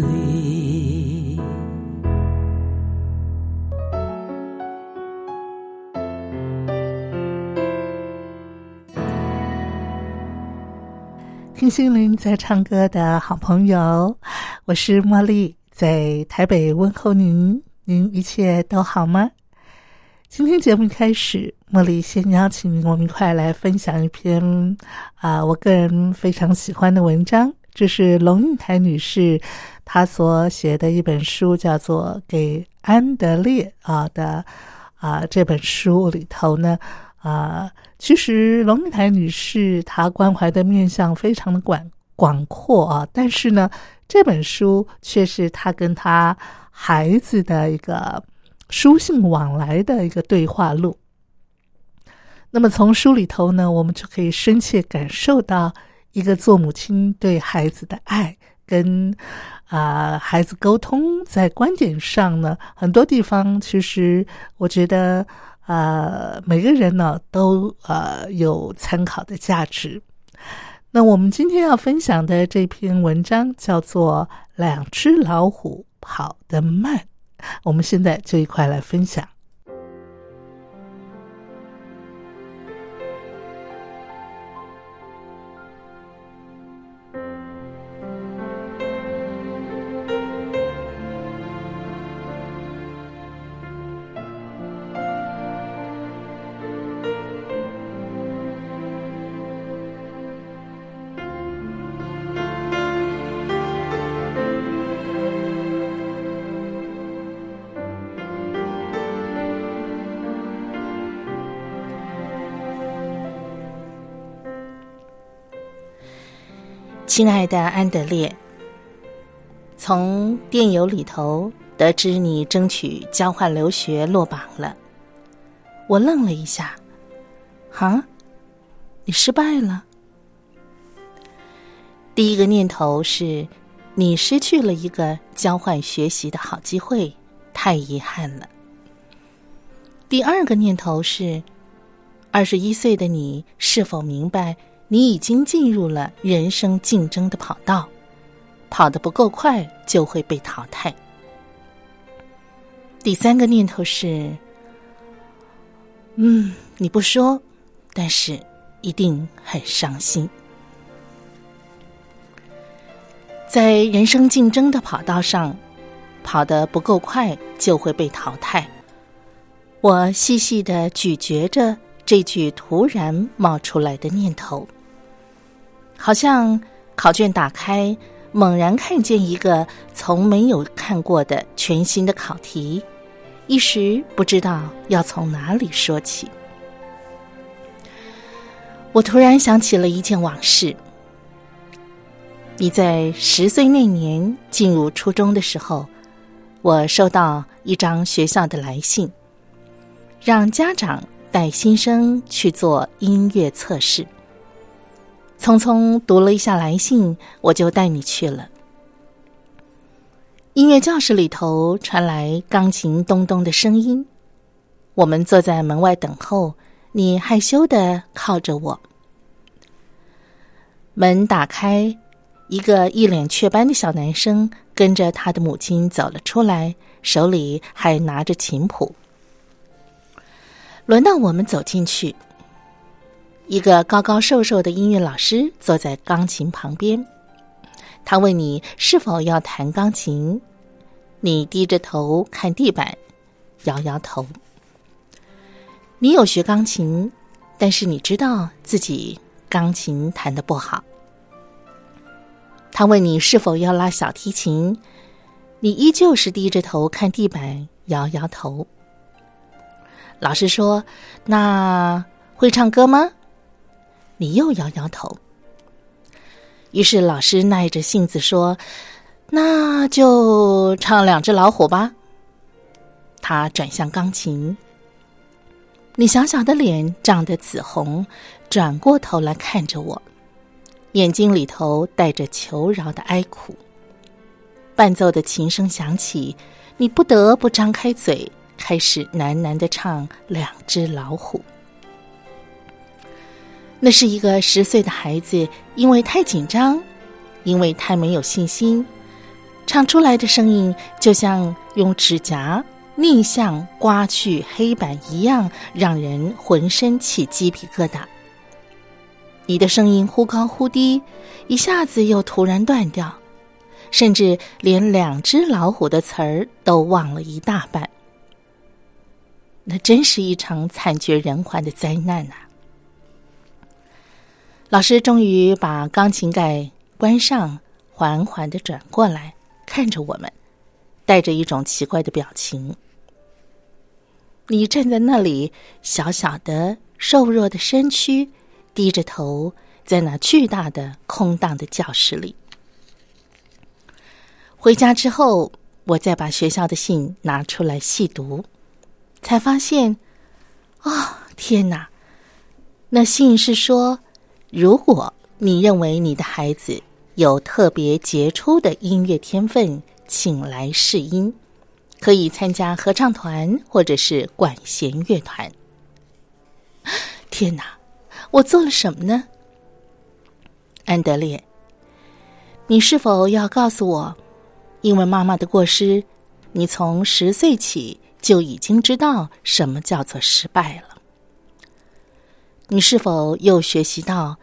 离听心灵在唱歌的好朋友，我是茉莉，在台北问候您。您一切都好吗？今天节目开始，茉莉先邀请我们一块来分享一篇啊，我个人非常喜欢的文章。这是龙应台女士她所写的一本书，叫做《给安德烈》啊的啊这本书里头呢啊，其实龙应台女士她关怀的面向非常的广广阔啊，但是呢，这本书却是她跟她。孩子的一个书信往来的一个对话录。那么从书里头呢，我们就可以深切感受到一个做母亲对孩子的爱，跟啊孩子沟通，在观点上呢，很多地方其实我觉得呃每个人呢都呃有参考的价值。那我们今天要分享的这篇文章叫做《两只老虎》。跑得慢，我们现在就一块来分享。亲爱的安德烈，从电邮里头得知你争取交换留学落榜了，我愣了一下。哈，你失败了？第一个念头是，你失去了一个交换学习的好机会，太遗憾了。第二个念头是，二十一岁的你是否明白？你已经进入了人生竞争的跑道，跑得不够快就会被淘汰。第三个念头是，嗯，你不说，但是一定很伤心。在人生竞争的跑道上，跑得不够快就会被淘汰。我细细的咀嚼着这句突然冒出来的念头。好像考卷打开，猛然看见一个从没有看过的全新的考题，一时不知道要从哪里说起。我突然想起了一件往事：你在十岁那年进入初中的时候，我收到一张学校的来信，让家长带新生去做音乐测试。匆匆读了一下来信，我就带你去了。音乐教室里头传来钢琴咚咚的声音，我们坐在门外等候。你害羞的靠着我。门打开，一个一脸雀斑的小男生跟着他的母亲走了出来，手里还拿着琴谱。轮到我们走进去。一个高高瘦瘦的音乐老师坐在钢琴旁边，他问你是否要弹钢琴，你低着头看地板，摇摇头。你有学钢琴，但是你知道自己钢琴弹得不好。他问你是否要拉小提琴，你依旧是低着头看地板，摇摇头。老师说：“那会唱歌吗？”你又摇摇头。于是老师耐着性子说：“那就唱两只老虎吧。”他转向钢琴，你小小的脸涨得紫红，转过头来看着我。眼睛里头带着求饶的哀苦。伴奏的琴声响起，你不得不张开嘴，开始喃喃的唱《两只老虎》。那是一个十岁的孩子，因为太紧张，因为太没有信心，唱出来的声音就像用指甲逆向刮去黑板一样，让人浑身起鸡皮疙瘩。你的声音忽高忽低，一下子又突然断掉，甚至连两只老虎的词儿都忘了一大半。那真是一场惨绝人寰的灾难呐！老师终于把钢琴盖关上，缓缓的转过来，看着我们，带着一种奇怪的表情。你站在那里，小小的、瘦弱的身躯。低着头，在那巨大的空荡的教室里。回家之后，我再把学校的信拿出来细读，才发现，啊，天哪！那信是说，如果你认为你的孩子有特别杰出的音乐天分，请来试音，可以参加合唱团或者是管弦乐团。天哪！我做了什么呢，安德烈？你是否要告诉我，因为妈妈的过失，你从十岁起就已经知道什么叫做失败了？你是否又学习到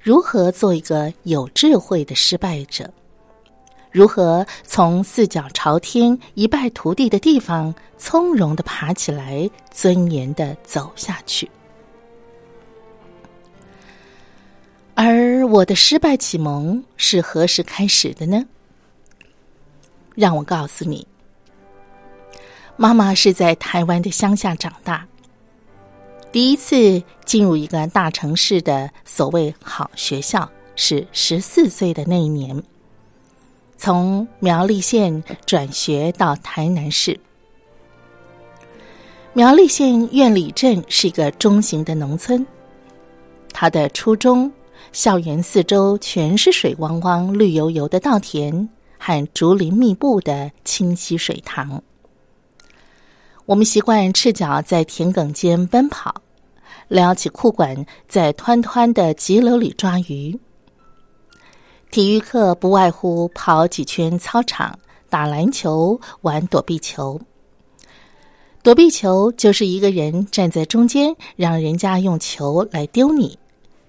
如何做一个有智慧的失败者？如何从四脚朝天、一败涂地的地方从容的爬起来，尊严的走下去？而我的失败启蒙是何时开始的呢？让我告诉你，妈妈是在台湾的乡下长大，第一次进入一个大城市的所谓好学校是十四岁的那一年，从苗栗县转学到台南市。苗栗县苑里镇是一个中型的农村，他的初中。校园四周全是水汪汪、绿油油的稻田和竹林密布的清溪水塘。我们习惯赤脚在田埂间奔跑，撩起裤管，在湍湍的急流里抓鱼。体育课不外乎跑几圈操场、打篮球、玩躲避球。躲避球就是一个人站在中间，让人家用球来丢你。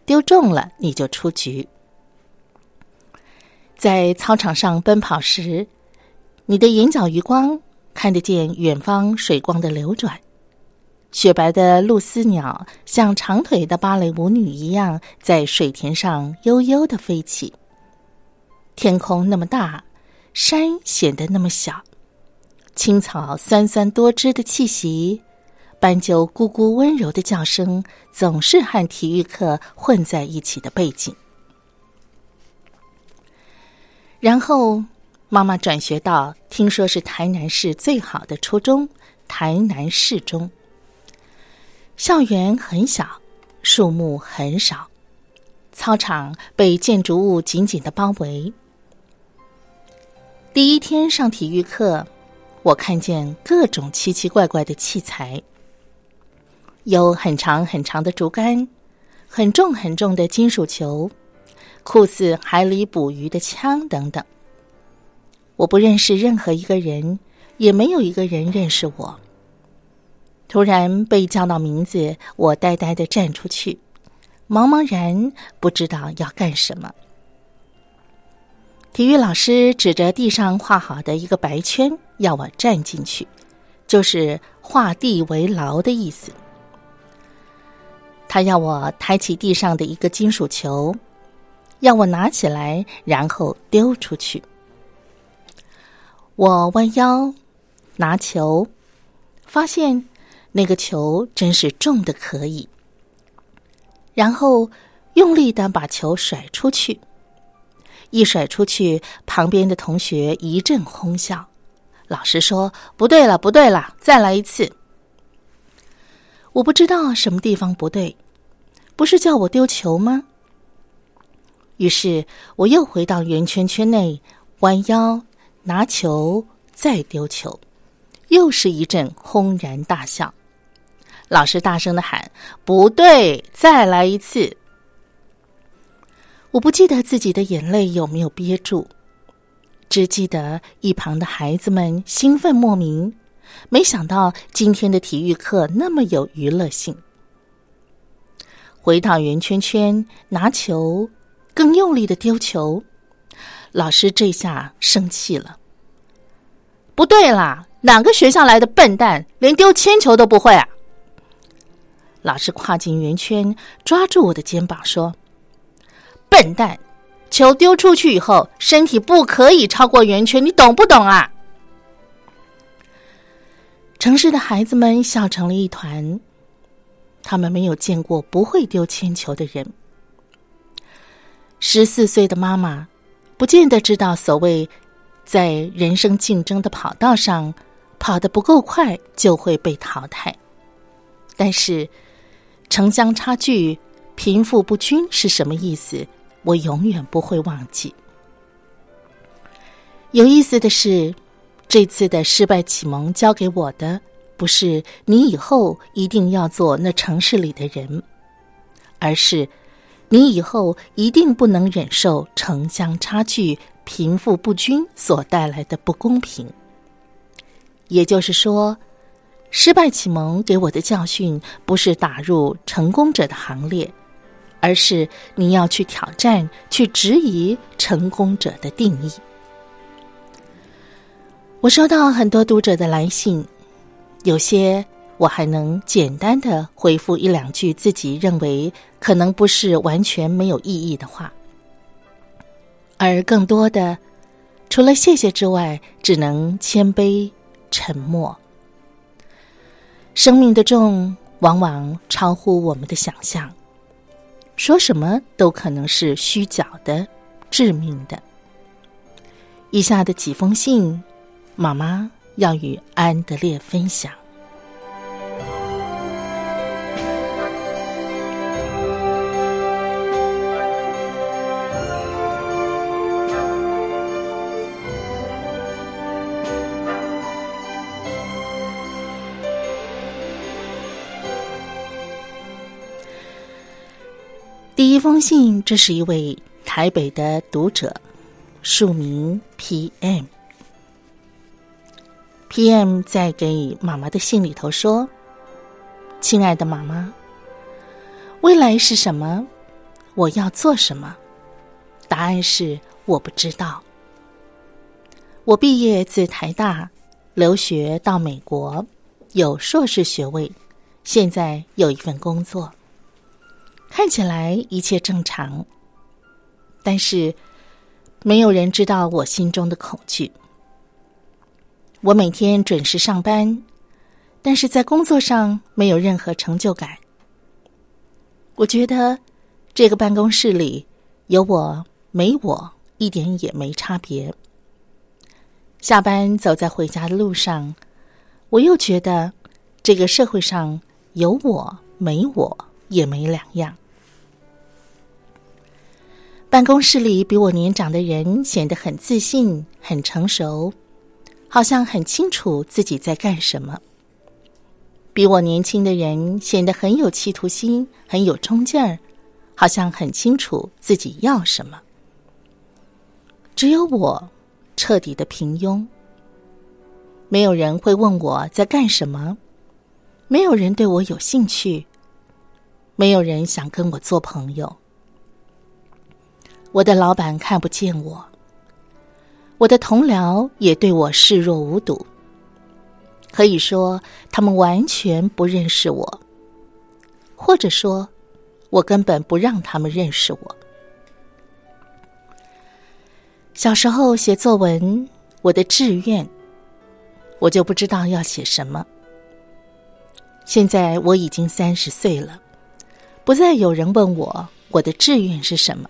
丢中了你就出局。在操场上奔跑时，你的眼角余光看得见远方水光的流转，雪白的露丝鸟像长腿的芭蕾舞女一样在水田上悠悠的飞起。天空那么大，山显得那么小，青草酸酸多汁的气息。斑鸠咕咕温柔的叫声，总是和体育课混在一起的背景。然后，妈妈转学到听说是台南市最好的初中——台南市中。校园很小，树木很少，操场被建筑物紧紧的包围。第一天上体育课，我看见各种奇奇怪怪的器材。有很长很长的竹竿，很重很重的金属球，酷似海里捕鱼的枪等等。我不认识任何一个人，也没有一个人认识我。突然被叫到名字，我呆呆的站出去，茫茫然不知道要干什么。体育老师指着地上画好的一个白圈，要我站进去，就是画地为牢的意思。他要我抬起地上的一个金属球，要我拿起来，然后丢出去。我弯腰拿球，发现那个球真是重的可以，然后用力的把球甩出去。一甩出去，旁边的同学一阵哄笑。老师说：“不对了，不对了，再来一次。”我不知道什么地方不对，不是叫我丢球吗？于是我又回到圆圈圈内，弯腰拿球，再丢球，又是一阵轰然大笑。老师大声的喊：“不对，再来一次！”我不记得自己的眼泪有没有憋住，只记得一旁的孩子们兴奋莫名。没想到今天的体育课那么有娱乐性。回到圆圈圈拿球，更用力的丢球，老师这下生气了。不对啦，哪个学校来的笨蛋，连丢铅球都不会啊！老师跨进圆圈，抓住我的肩膀说：“笨蛋，球丢出去以后，身体不可以超过圆圈，你懂不懂啊？”城市的孩子们笑成了一团，他们没有见过不会丢铅球的人。十四岁的妈妈不见得知道，所谓在人生竞争的跑道上跑得不够快就会被淘汰。但是城乡差距、贫富不均是什么意思？我永远不会忘记。有意思的是。这次的失败启蒙教给我的，不是你以后一定要做那城市里的人，而是你以后一定不能忍受城乡差距、贫富不均所带来的不公平。也就是说，失败启蒙给我的教训，不是打入成功者的行列，而是你要去挑战、去质疑成功者的定义。我收到很多读者的来信，有些我还能简单的回复一两句自己认为可能不是完全没有意义的话，而更多的，除了谢谢之外，只能谦卑沉默。生命的重往往超乎我们的想象，说什么都可能是虚假的、致命的。以下的几封信。妈妈要与安德烈分享。一封信，这是一位台北的读者，署名 P.M。P.M. 在给妈妈的信里头说：“亲爱的妈妈，未来是什么？我要做什么？答案是我不知道。我毕业自台大，留学到美国，有硕士学位，现在有一份工作，看起来一切正常。但是，没有人知道我心中的恐惧。”我每天准时上班，但是在工作上没有任何成就感。我觉得这个办公室里有我没我一点也没差别。下班走在回家的路上，我又觉得这个社会上有我没我也没两样。办公室里比我年长的人显得很自信、很成熟。好像很清楚自己在干什么。比我年轻的人显得很有企图心，很有冲劲儿，好像很清楚自己要什么。只有我彻底的平庸。没有人会问我在干什么，没有人对我有兴趣，没有人想跟我做朋友。我的老板看不见我。我的同僚也对我视若无睹，可以说他们完全不认识我，或者说我根本不让他们认识我。小时候写作文，我的志愿，我就不知道要写什么。现在我已经三十岁了，不再有人问我我的志愿是什么，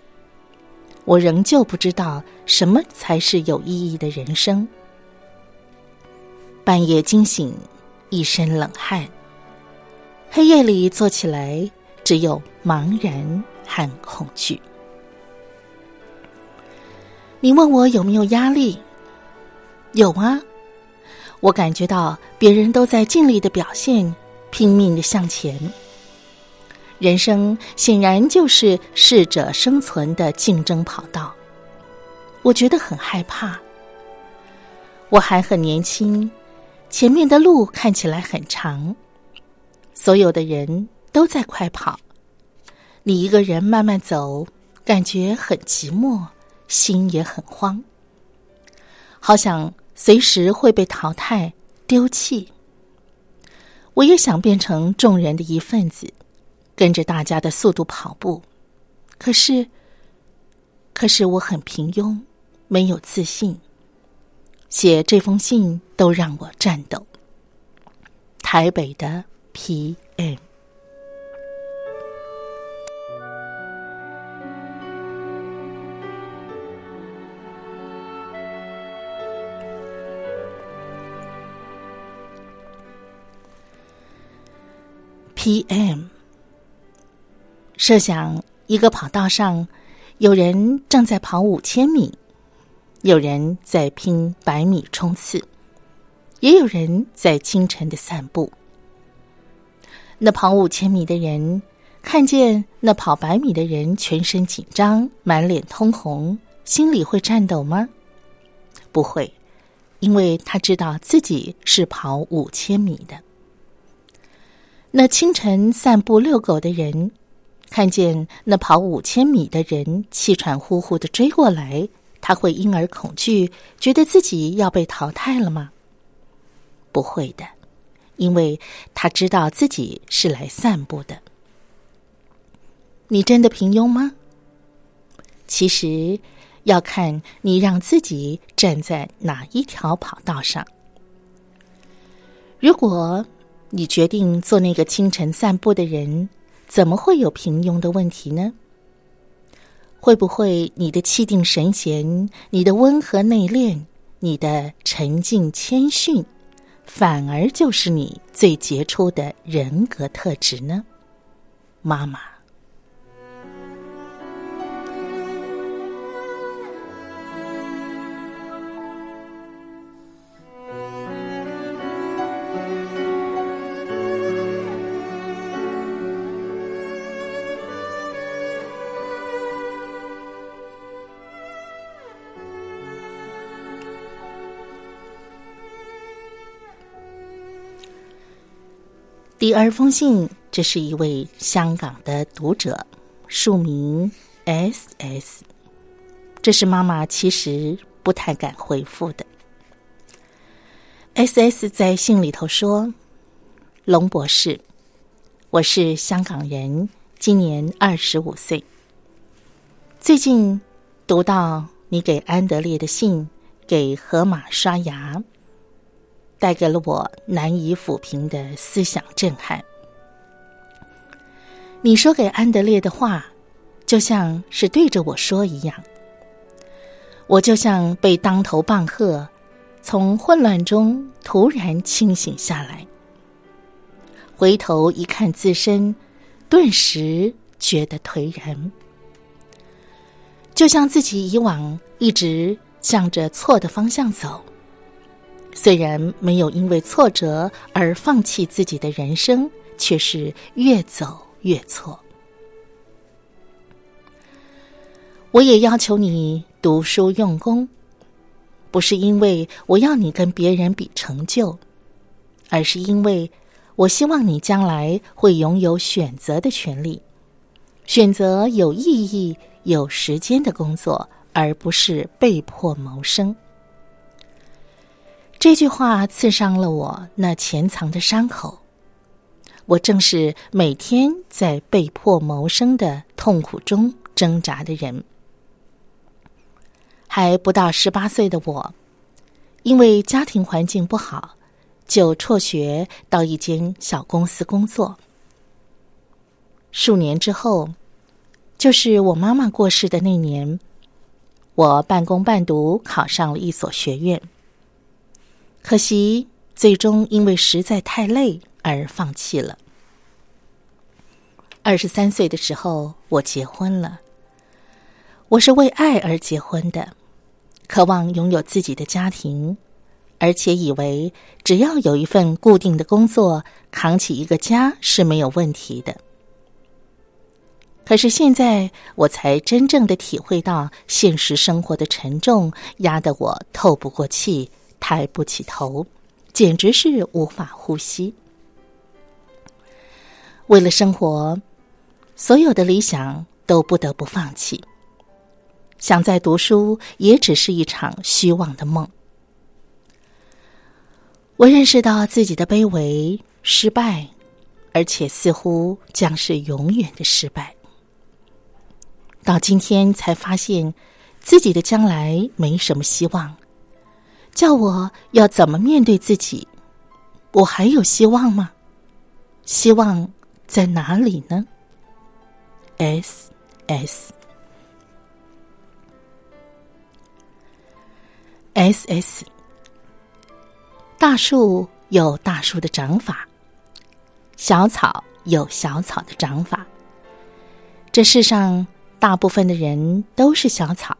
我仍旧不知道什么才是有意义的人生。半夜惊醒，一身冷汗，黑夜里坐起来，只有茫然和恐惧。你问我有没有压力？有啊，我感觉到别人都在尽力的表现，拼命的向前。人生显然就是适者生存的竞争跑道，我觉得很害怕。我还很年轻，前面的路看起来很长，所有的人都在快跑，你一个人慢慢走，感觉很寂寞。心也很慌，好想随时会被淘汰丢弃。我也想变成众人的一份子，跟着大家的速度跑步。可是，可是我很平庸，没有自信。写这封信都让我颤抖。台北的 P.M。P.M. 设想一个跑道上，有人正在跑五千米，有人在拼百米冲刺，也有人在清晨的散步。那跑五千米的人看见那跑百米的人全身紧张、满脸通红，心里会颤抖吗？不会，因为他知道自己是跑五千米的。那清晨散步遛狗的人，看见那跑五千米的人气喘呼呼的追过来，他会因而恐惧，觉得自己要被淘汰了吗？不会的，因为他知道自己是来散步的。你真的平庸吗？其实要看你让自己站在哪一条跑道上。如果。你决定做那个清晨散步的人，怎么会有平庸的问题呢？会不会你的气定神闲、你的温和内敛、你的沉静谦逊，反而就是你最杰出的人格特质呢？妈妈。第二封信，这是一位香港的读者，署名 S S。这是妈妈其实不太敢回复的。S S 在信里头说：“龙博士，我是香港人，今年二十五岁。最近读到你给安德烈的信，给河马刷牙。”带给了我难以抚平的思想震撼。你说给安德烈的话，就像是对着我说一样。我就像被当头棒喝，从混乱中突然清醒下来，回头一看自身，顿时觉得颓然，就像自己以往一直向着错的方向走。虽然没有因为挫折而放弃自己的人生，却是越走越错。我也要求你读书用功，不是因为我要你跟别人比成就，而是因为我希望你将来会拥有选择的权利，选择有意义、有时间的工作，而不是被迫谋生。这句话刺伤了我那潜藏的伤口。我正是每天在被迫谋生的痛苦中挣扎的人。还不到十八岁的我，因为家庭环境不好，就辍学到一间小公司工作。数年之后，就是我妈妈过世的那年，我半工半读考上了一所学院。可惜，最终因为实在太累。而放弃了。二十三岁的时候，我结婚了。我是为爱而结婚的，渴望拥有自己的家庭，而且以为只要有一份固定的工作，扛起一个家是没有问题的。可是现在，我才真正的体会到现实生活的沉重，压得我透不过气，抬不起头，简直是无法呼吸。为了生活，所有的理想都不得不放弃。想再读书，也只是一场虚妄的梦。我认识到自己的卑微、失败，而且似乎将是永远的失败。到今天才发现，自己的将来没什么希望。叫我要怎么面对自己？我还有希望吗？希望。在哪里呢？S S S S，大树有大树的长法，小草有小草的长法。这世上大部分的人都是小草，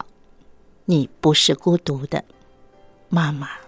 你不是孤独的，妈妈。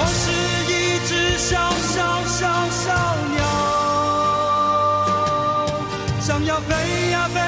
我是一只小小小小鸟，想要飞呀飞，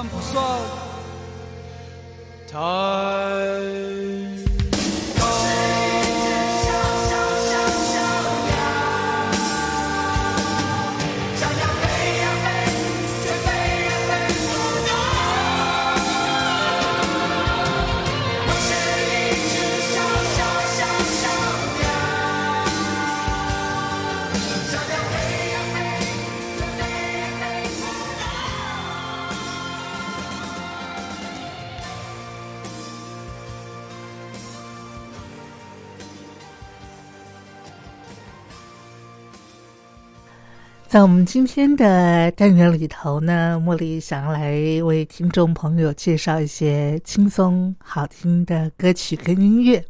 算不算在我们今天的单元里头呢，茉莉想要来为听众朋友介绍一些轻松好听的歌曲跟音乐。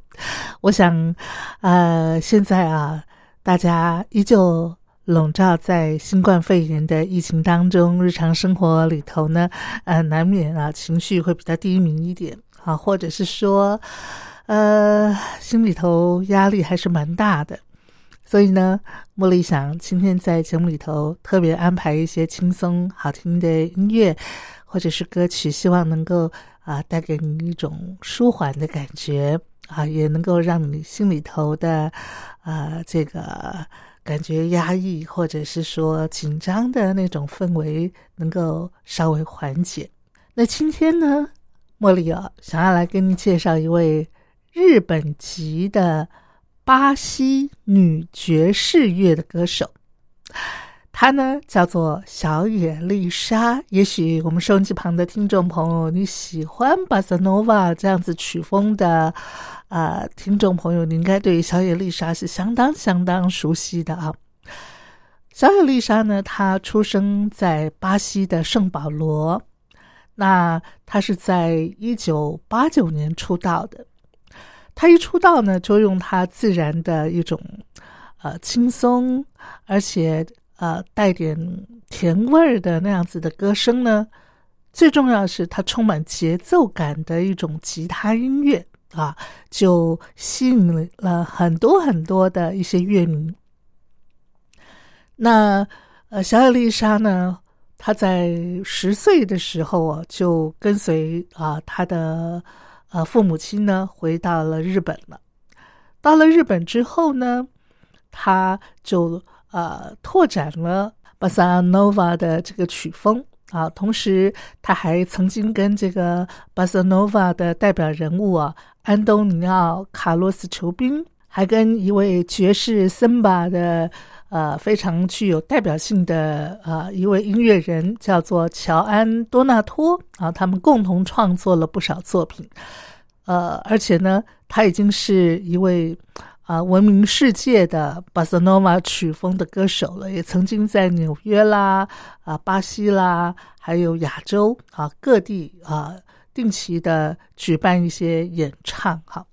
我想，呃，现在啊，大家依旧笼罩在新冠肺炎的疫情当中，日常生活里头呢，呃，难免啊情绪会比较低迷一点啊，或者是说，呃，心里头压力还是蛮大的。所以呢，茉莉想今天在节目里头特别安排一些轻松好听的音乐，或者是歌曲，希望能够啊带给你一种舒缓的感觉啊，也能够让你心里头的啊这个感觉压抑或者是说紧张的那种氛围能够稍微缓解。那今天呢，茉莉啊想要来跟你介绍一位日本籍的。巴西女爵士乐的歌手，她呢叫做小野丽莎。也许我们收音机旁的听众朋友，你喜欢巴塞诺瓦这样子曲风的，呃，听众朋友，你应该对小野丽莎是相当相当熟悉的啊。小野丽莎呢，她出生在巴西的圣保罗，那她是在一九八九年出道的。他一出道呢，就用他自然的一种，呃，轻松而且呃带点甜味儿的那样子的歌声呢。最重要是，他充满节奏感的一种吉他音乐啊，就吸引了很多很多的一些乐迷。那呃，小野丽莎呢，她在十岁的时候啊，就跟随啊她的。呃，父母亲呢回到了日本了。到了日本之后呢，他就呃拓展了巴萨诺瓦的这个曲风啊。同时，他还曾经跟这个巴萨诺瓦的代表人物啊安东尼奥·卡洛斯·裘宾，还跟一位爵士森巴的呃非常具有代表性的呃一位音乐人，叫做乔安·多纳托啊，他们共同创作了不少作品。呃，而且呢，他已经是一位啊闻名世界的巴塞诺瓦曲风的歌手了，也曾经在纽约啦、啊巴西啦，还有亚洲啊各地啊定期的举办一些演唱。哈，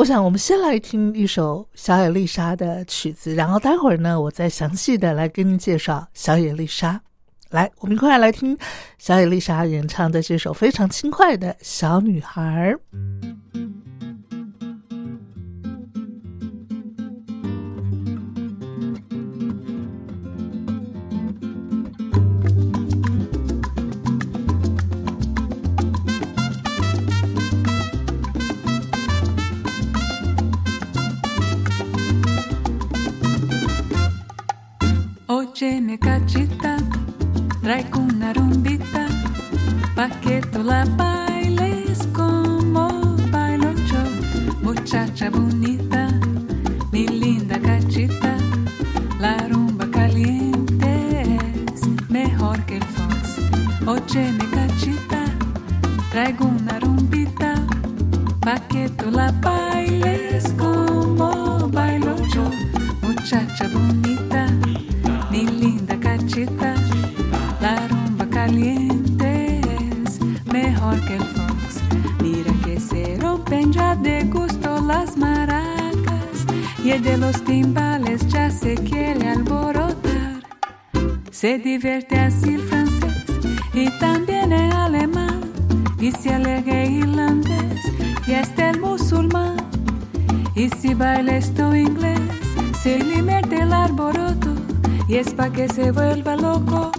我想我们先来听一首小野丽莎的曲子，然后待会儿呢，我再详细的来跟您介绍小野丽莎。来，我们一块来听小野丽莎演唱的这首非常轻快的小女孩。Oye, cachita, trae una rumbita, pa' la bailes como bailo yo, muchacha bonita, mi linda cachita, la rumba caliente es mejor que el fox. Oye, cachita, traigo una rumbita, pa' la bailes Se divierte así el francés y también el alemán y se alegra irlandés y hasta el musulmán. Y si baila esto inglés, se le mete el alboroto y es pa' que se vuelva loco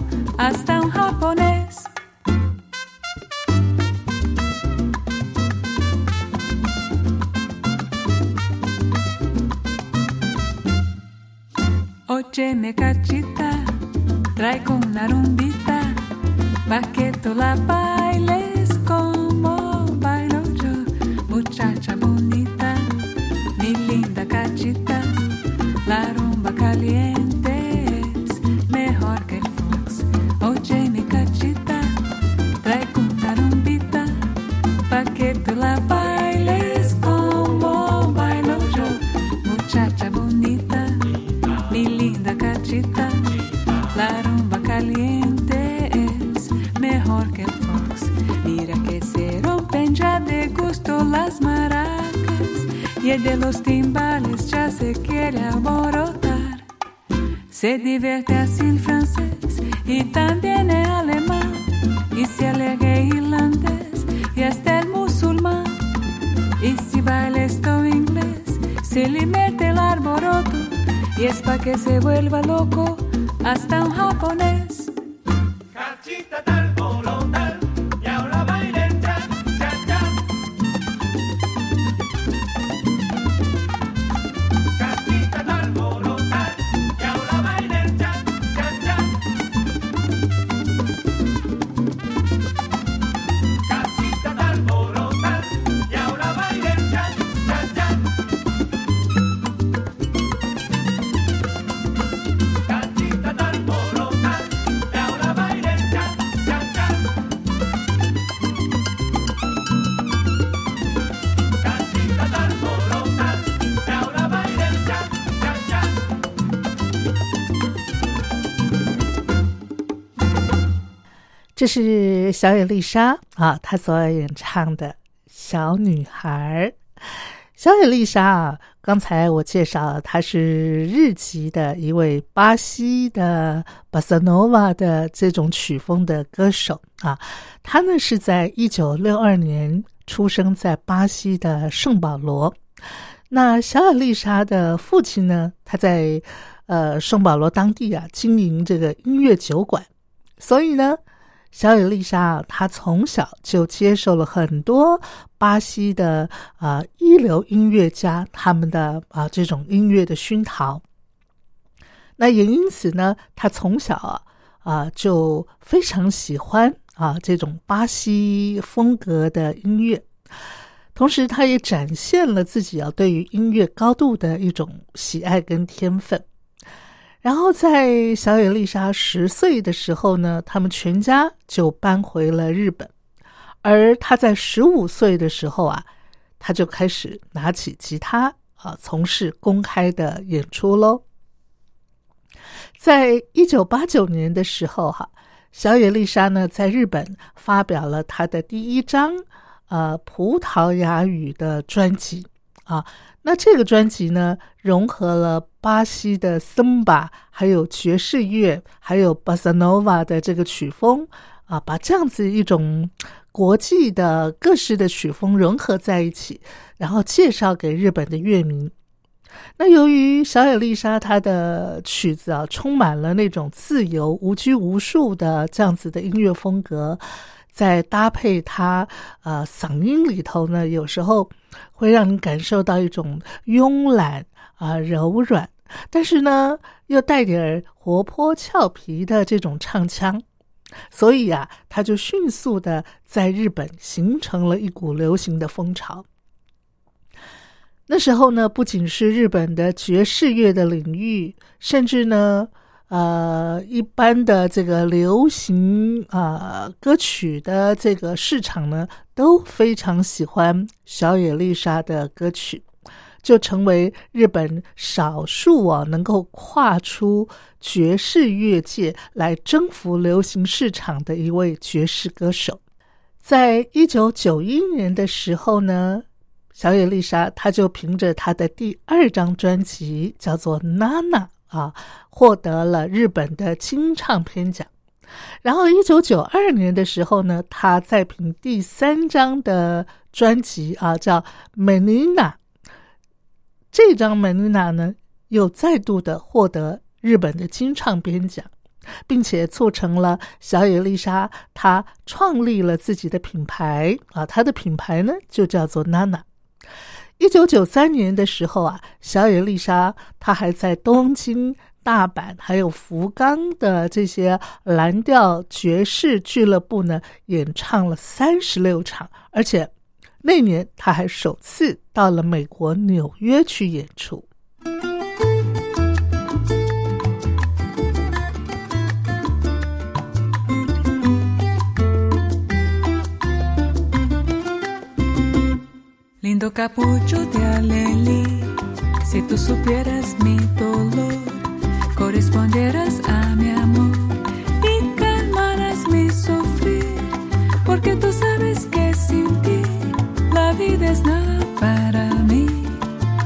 el de los timbales ya se quiere alborotar. Se divierte así el francés y también el alemán y se alegra irlandés y hasta el musulmán. Y si baila esto inglés, se le mete el alboroto y es pa' que se vuelva loco hasta un japonés. 这是小野丽莎啊，她所演唱的《小女孩》。小野丽莎啊，刚才我介绍她是日籍的一位巴西的巴塞诺瓦的这种曲风的歌手啊。她呢是在一九六二年出生在巴西的圣保罗。那小野丽莎的父亲呢，他在呃圣保罗当地啊经营这个音乐酒馆，所以呢。小野丽莎，她从小就接受了很多巴西的啊、一流音乐家他们的啊、这种音乐的熏陶。那也因此呢，她从小啊啊、就非常喜欢啊这种巴西风格的音乐，同时她也展现了自己啊对于音乐高度的一种喜爱跟天分。然后在小野丽莎十岁的时候呢，他们全家就搬回了日本。而她在十五岁的时候啊，她就开始拿起吉他啊，从事公开的演出喽。在一九八九年的时候，哈，小野丽莎呢在日本发表了她的第一张呃葡萄牙语的专辑啊。那这个专辑呢，融合了巴西的森巴，还有爵士乐，还有巴塞诺瓦的这个曲风啊，把这样子一种国际的各式的曲风融合在一起，然后介绍给日本的乐迷。那由于小野丽莎她的曲子啊，充满了那种自由、无拘无束的这样子的音乐风格。在搭配她呃嗓音里头呢，有时候会让你感受到一种慵懒啊、柔软，但是呢，又带点活泼俏皮的这种唱腔，所以啊，他就迅速的在日本形成了一股流行的风潮。那时候呢，不仅是日本的爵士乐的领域，甚至呢，呃，一般的这个流行啊、呃、歌曲的这个市场呢，都非常喜欢小野丽莎的歌曲。就成为日本少数啊能够跨出爵士乐界来征服流行市场的一位爵士歌手。在一九九一年的时候呢，小野丽莎她就凭着她的第二张专辑叫做《娜娜》啊，获得了日本的金唱片奖。然后一九九二年的时候呢，她再凭第三张的专辑啊叫《美妮娜》。这张《美妮娜》呢，又再度的获得日本的金唱片奖，并且促成了小野丽莎她创立了自己的品牌啊，她的品牌呢就叫做娜娜。一九九三年的时候啊，小野丽莎她还在东京、大阪还有福冈的这些蓝调爵士俱乐部呢演唱了三十六场，而且。那年，他还首次到了美国纽约去演出。Lindo capucho de alelí, si tú supieras mi dolor, correspondieras es nada para mí.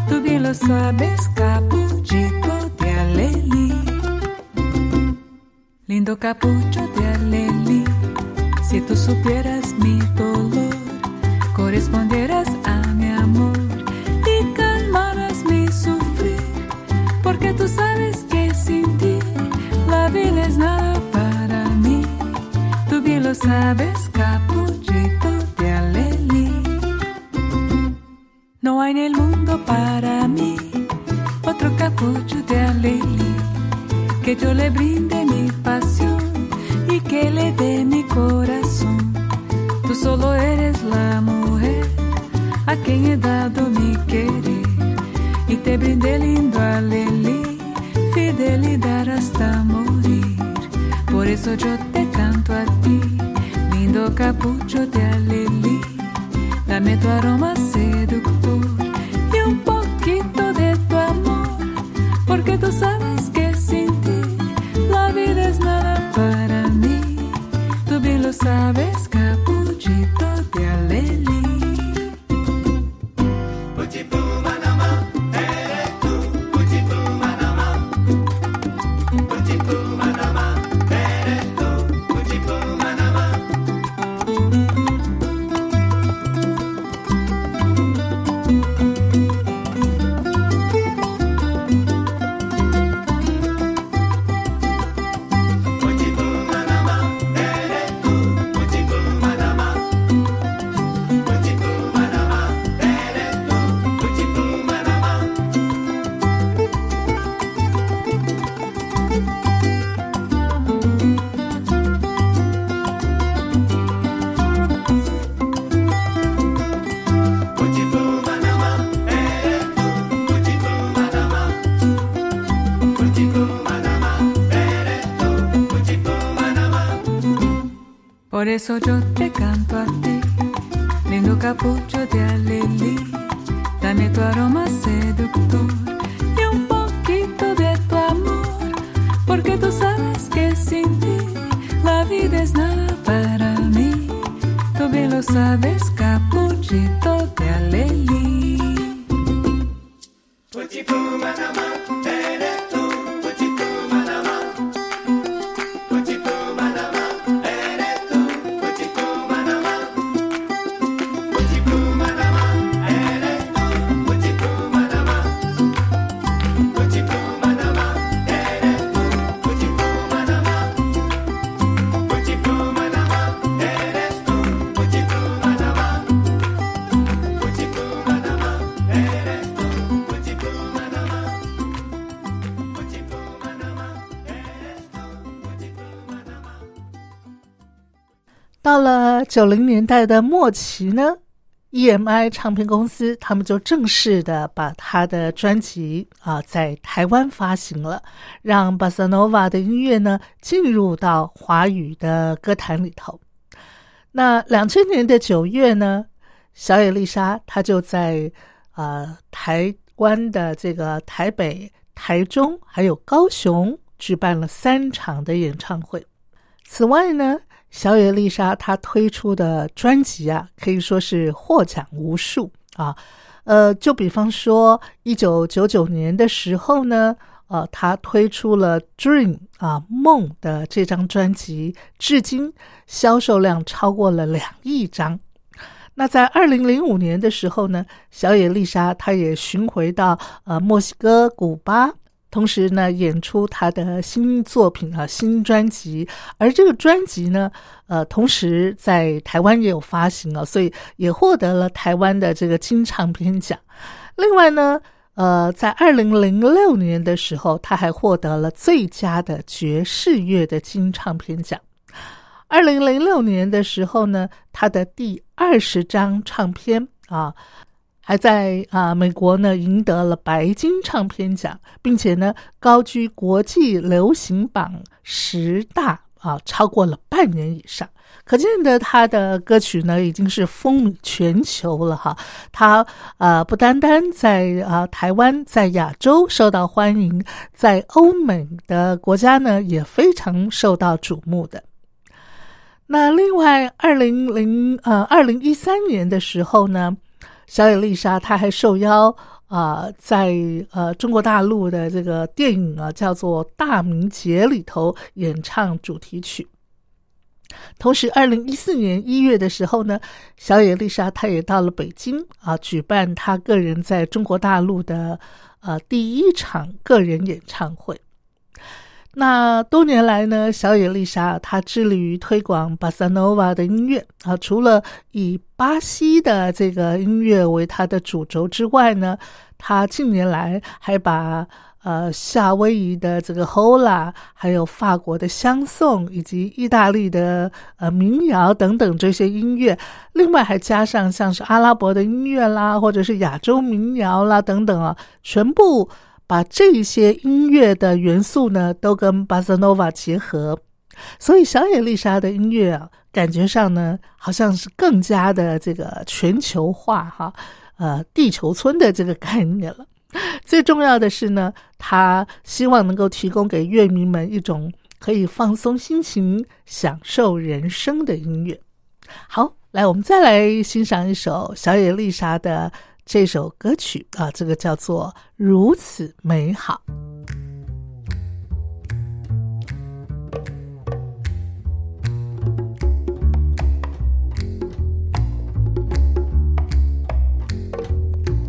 Tú bien lo sabes, capuchito de alelí. Lindo capucho de alelí, si tú supieras mi dolor, correspondieras a mi amor y calmarás mi sufrir, porque tú sabes que sin ti la vida es nada para mí. Tú bien lo sabes, capuchito hay en el mundo para mí otro capucho de alelí que yo le brinde mi pasión y que le dé mi corazón. Tú solo eres la mujer a quien he dado mi querer y te brindé lindo alelí, fidelidad hasta morir. Por eso yo te canto a ti, lindo capucho de alelí. Dame tu aroma seductor Por eso yo te canto a ti, lindo capucho de alelí. Dame tu aroma seductor y un poquito de tu amor, porque tú sabes que sin ti la vida es nada para mí. Tú bien lo sabes, capuchito de alelí. 到九零年代的末期呢，EMI 唱片公司他们就正式的把他的专辑啊在台湾发行了，让巴塞诺瓦的音乐呢进入到华语的歌坛里头。那两千年的九月呢，小野丽莎她就在呃台湾的这个台北、台中还有高雄举办了三场的演唱会。此外呢，小野丽莎她推出的专辑啊，可以说是获奖无数啊。呃，就比方说，一九九九年的时候呢，呃，她推出了《Dream》啊，梦的这张专辑，至今销售量超过了两亿张。那在二零零五年的时候呢，小野丽莎她也巡回到呃墨西哥、古巴。同时呢，演出他的新作品啊，新专辑，而这个专辑呢，呃，同时在台湾也有发行啊，所以也获得了台湾的这个金唱片奖。另外呢，呃，在二零零六年的时候，他还获得了最佳的爵士乐的金唱片奖。二零零六年的时候呢，他的第二十张唱片啊。还在啊，美国呢赢得了白金唱片奖，并且呢高居国际流行榜十大啊，超过了半年以上。可见的，他的歌曲呢已经是风靡全球了哈。他啊，不单单在啊台湾，在亚洲受到欢迎，在欧美的国家呢也非常受到瞩目的。那另外，二零零呃二零一三年的时候呢。小野丽莎，她还受邀啊，在呃中国大陆的这个电影啊，叫做《大明节》里头演唱主题曲。同时，二零一四年一月的时候呢，小野丽莎她也到了北京啊，举办她个人在中国大陆的呃第一场个人演唱会。那多年来呢，小野丽莎她致力于推广巴塞诺瓦的音乐啊。除了以巴西的这个音乐为她的主轴之外呢，她近年来还把呃夏威夷的这个 Hola，还有法国的香颂，以及意大利的呃民谣等等这些音乐，另外还加上像是阿拉伯的音乐啦，或者是亚洲民谣啦等等啊，全部。把这些音乐的元素呢，都跟巴塞诺瓦结合，所以小野丽莎的音乐啊，感觉上呢，好像是更加的这个全球化哈，呃，地球村的这个概念了。最重要的是呢，他希望能够提供给乐迷们一种可以放松心情、享受人生的音乐。好，来，我们再来欣赏一首小野丽莎的。这首歌曲啊，这个叫做《如此美好》。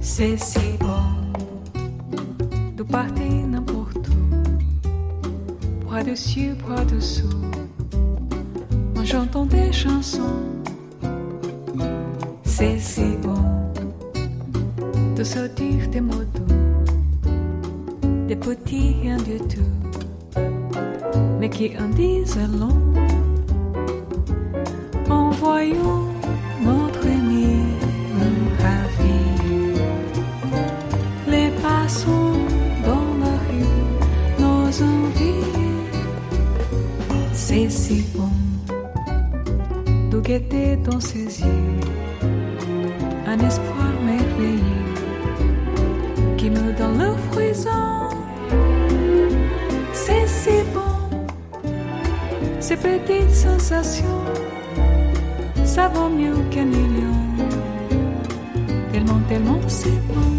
C'est si bon de partir n'importe où, bras dessus, bras dessous, en chantant des chansons. C'est si bon de sortir des mots doux, des petits rien du tout, mais qui en disent long. En voyant notre ami ravi, les passants dans la rue, nos envies, c'est si bon de guetter dans ses yeux un espoir merveilleux donne le frisson. C'est si bon, ces petites sensations, ça vaut mieux qu'un million. Tellement, tellement c'est bon.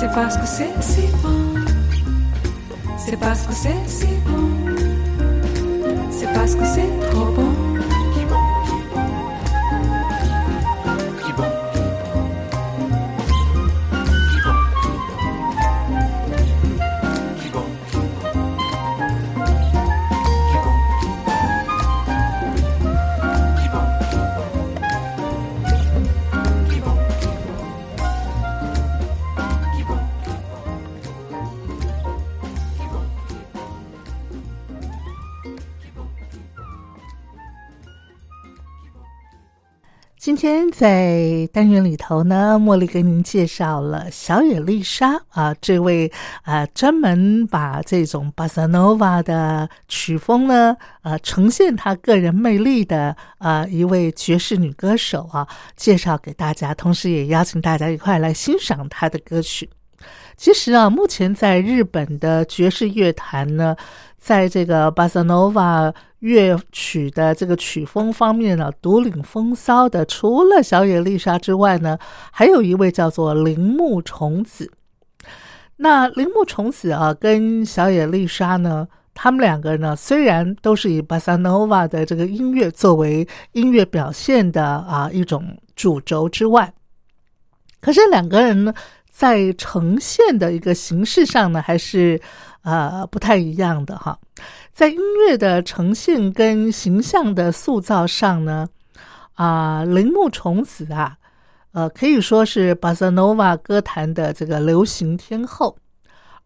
C'est parce que c'est si bon, c'est parce que c'est si bon. 今天在单元里头呢，茉莉给您介绍了小野丽莎啊，这位啊专门把这种巴萨诺瓦的曲风呢，呃，呈现她个人魅力的呃一位爵士女歌手啊，介绍给大家，同时也邀请大家一块来欣赏她的歌曲。其实啊，目前在日本的爵士乐坛呢，在这个巴萨诺瓦乐曲的这个曲风方面呢，独领风骚的，除了小野丽莎之外呢，还有一位叫做铃木崇子。那铃木崇子啊，跟小野丽莎呢，他们两个呢，虽然都是以巴萨诺瓦的这个音乐作为音乐表现的啊一种主轴之外，可是两个人呢，在呈现的一个形式上呢，还是呃不太一样的哈。在音乐的呈现跟形象的塑造上呢，啊、铃木崇子啊，呃，可以说是巴塞诺瓦歌坛的这个流行天后，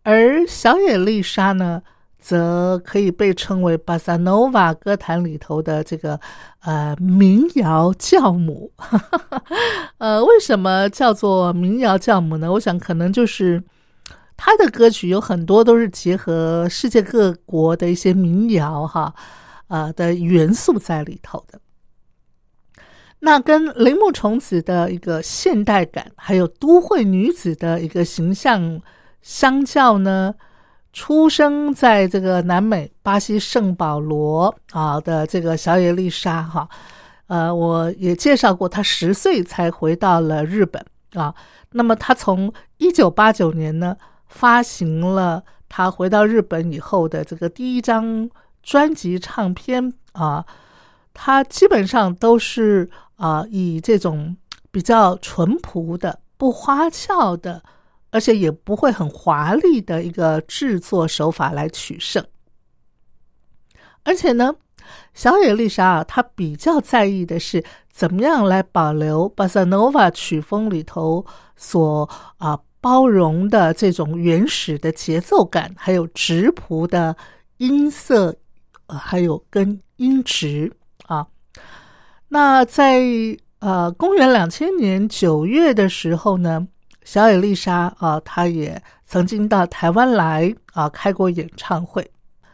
而小野丽莎呢，则可以被称为巴塞诺瓦歌坛里头的这个呃民谣教母。呃，为什么叫做民谣教母呢？我想可能就是他的歌曲有很多都是结合世界各国的一些民谣哈，呃的元素在里头的。那跟铃木崇子的一个现代感，还有都会女子的一个形象相较呢，出生在这个南美巴西圣保罗啊的这个小野丽莎哈，呃，我也介绍过，她十岁才回到了日本啊。那么她从一九八九年呢发行了他回到日本以后的这个第一张专辑唱片啊，他基本上都是啊以这种比较淳朴的、不花俏的。而且也不会很华丽的一个制作手法来取胜。而且呢，小野丽莎啊，她比较在意的是怎么样来保留巴塞诺瓦曲风里头所啊包容的这种原始的节奏感，还有质朴的音色，呃，还有跟音质啊。那在呃公元两千年九月的时候呢。小野丽莎啊，她也曾经到台湾来啊开过演唱会。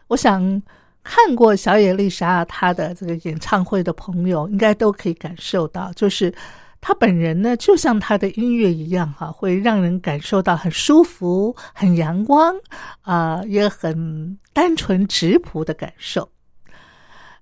我想看过小野丽莎她的这个演唱会的朋友，应该都可以感受到，就是他本人呢，就像他的音乐一样，哈，会让人感受到很舒服、很阳光啊，也很单纯质朴的感受。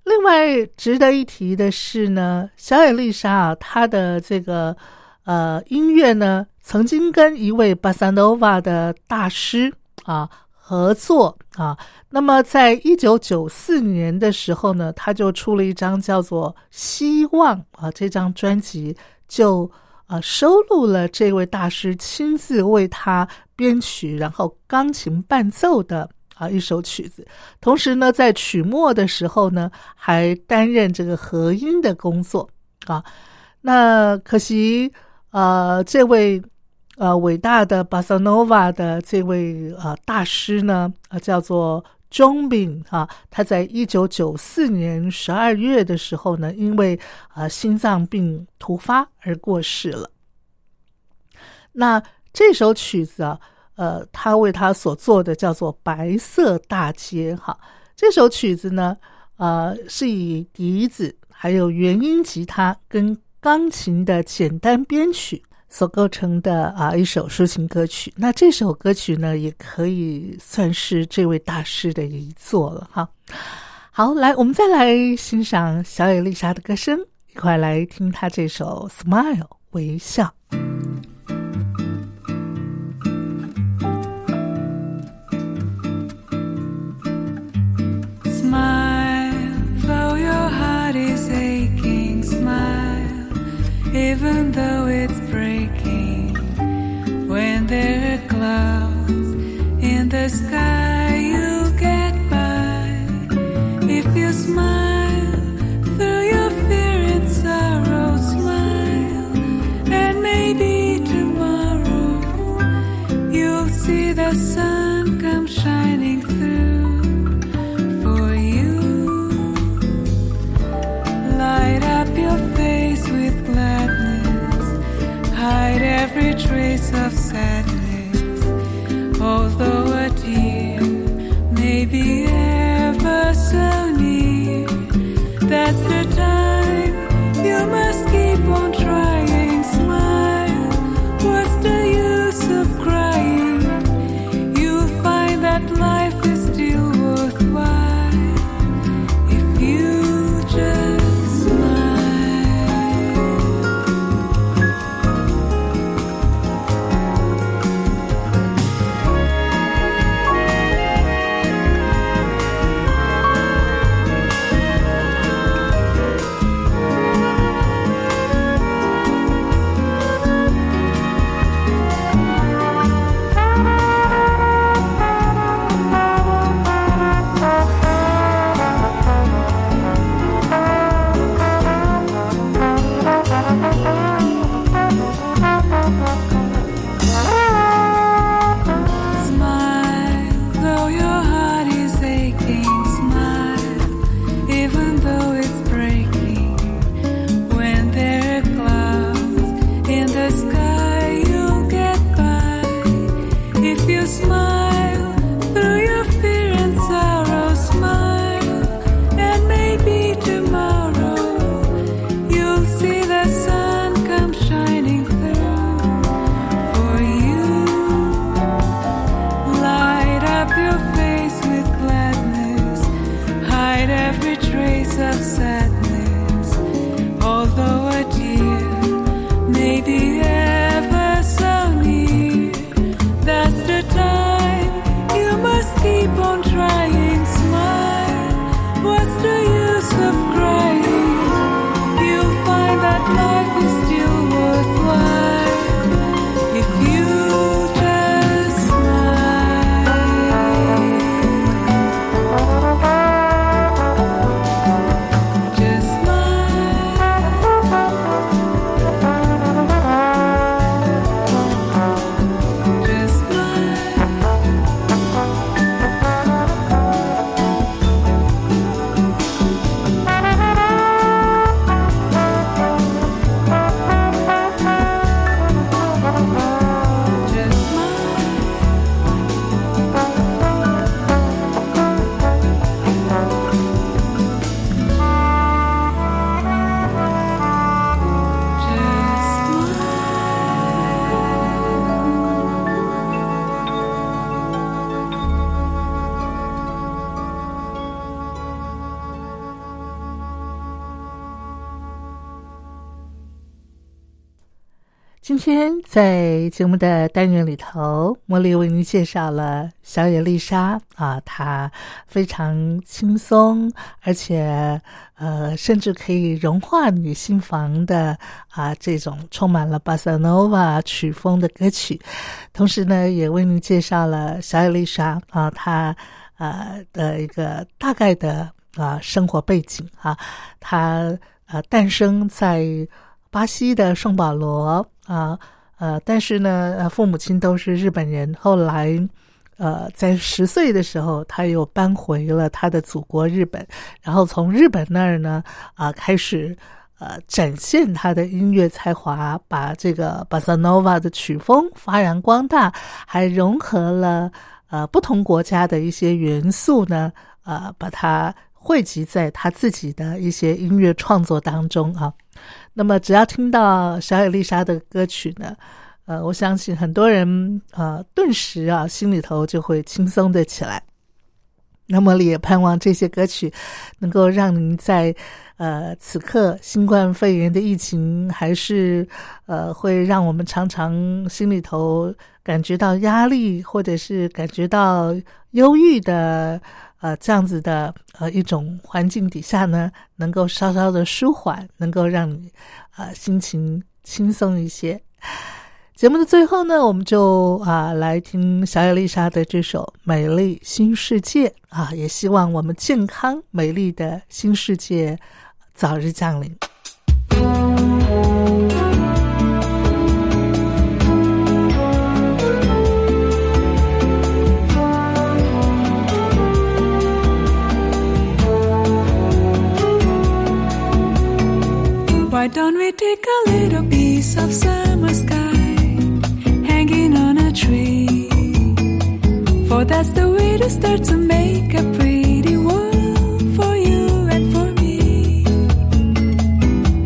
另外值得一提的是呢，小野丽莎啊，她的这个呃音乐呢。曾经跟一位巴萨诺瓦的大师啊合作啊，那么在一九九四年的时候呢，他就出了一张叫做《希望》啊这张专辑，就啊收录了这位大师亲自为他编曲，然后钢琴伴奏的啊一首曲子。同时呢，在曲末的时候呢，还担任这个和音的工作啊。那可惜，呃，这位呃伟大的巴塞诺瓦的这位呃大师呢，啊叫做。钟炳啊，他在一九九四年十二月的时候呢，因为啊心脏病突发而过世了。那这首曲子啊，呃，他为他所做的叫做《白色大街》哈。这首曲子呢，呃，是以笛子、还有原音吉他跟钢琴的简单编曲。所构成的啊一首抒情歌曲，那这首歌曲呢，也可以算是这位大师的遗作了哈。好，来，我们再来欣赏小野丽莎的歌声，一块来听她这首《Smile》微笑。Smile, though your heart is aching. Smile, even though it. Trace of sadness. Although keep on 天在节目的单元里头，茉莉为您介绍了小野丽莎啊，她非常轻松，而且呃，甚至可以融化你心房的啊这种充满了巴塞诺瓦曲风的歌曲。同时呢，也为您介绍了小野丽莎啊，她呃的一个大概的啊生活背景啊，她呃诞生在巴西的圣保罗。啊，呃，但是呢，父母亲都是日本人。后来，呃，在十岁的时候，他又搬回了他的祖国日本，然后从日本那儿呢，啊，开始呃展现他的音乐才华，把这个巴萨诺瓦的曲风发扬光大，还融合了呃不同国家的一些元素呢，呃，把它汇集在他自己的一些音乐创作当中啊。那么，只要听到小野丽莎的歌曲呢，呃，我相信很多人呃，顿时啊，心里头就会轻松的起来。那么，也盼望这些歌曲能够让您在呃此刻新冠肺炎的疫情还是呃会让我们常常心里头感觉到压力，或者是感觉到忧郁的。呃，这样子的呃一种环境底下呢，能够稍稍的舒缓，能够让你呃心情轻松一些。节目的最后呢，我们就啊来听小野丽莎的这首《美丽新世界》啊，也希望我们健康美丽的新世界早日降临。Why don't we take a little piece of summer sky hanging on a tree? For that's the way to start to make a pretty world for you and for me.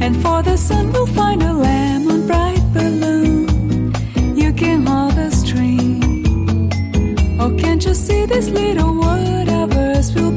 And for the sun, we'll find a lemon bright balloon. You can hold the string. Oh, can't you see this little world of ours will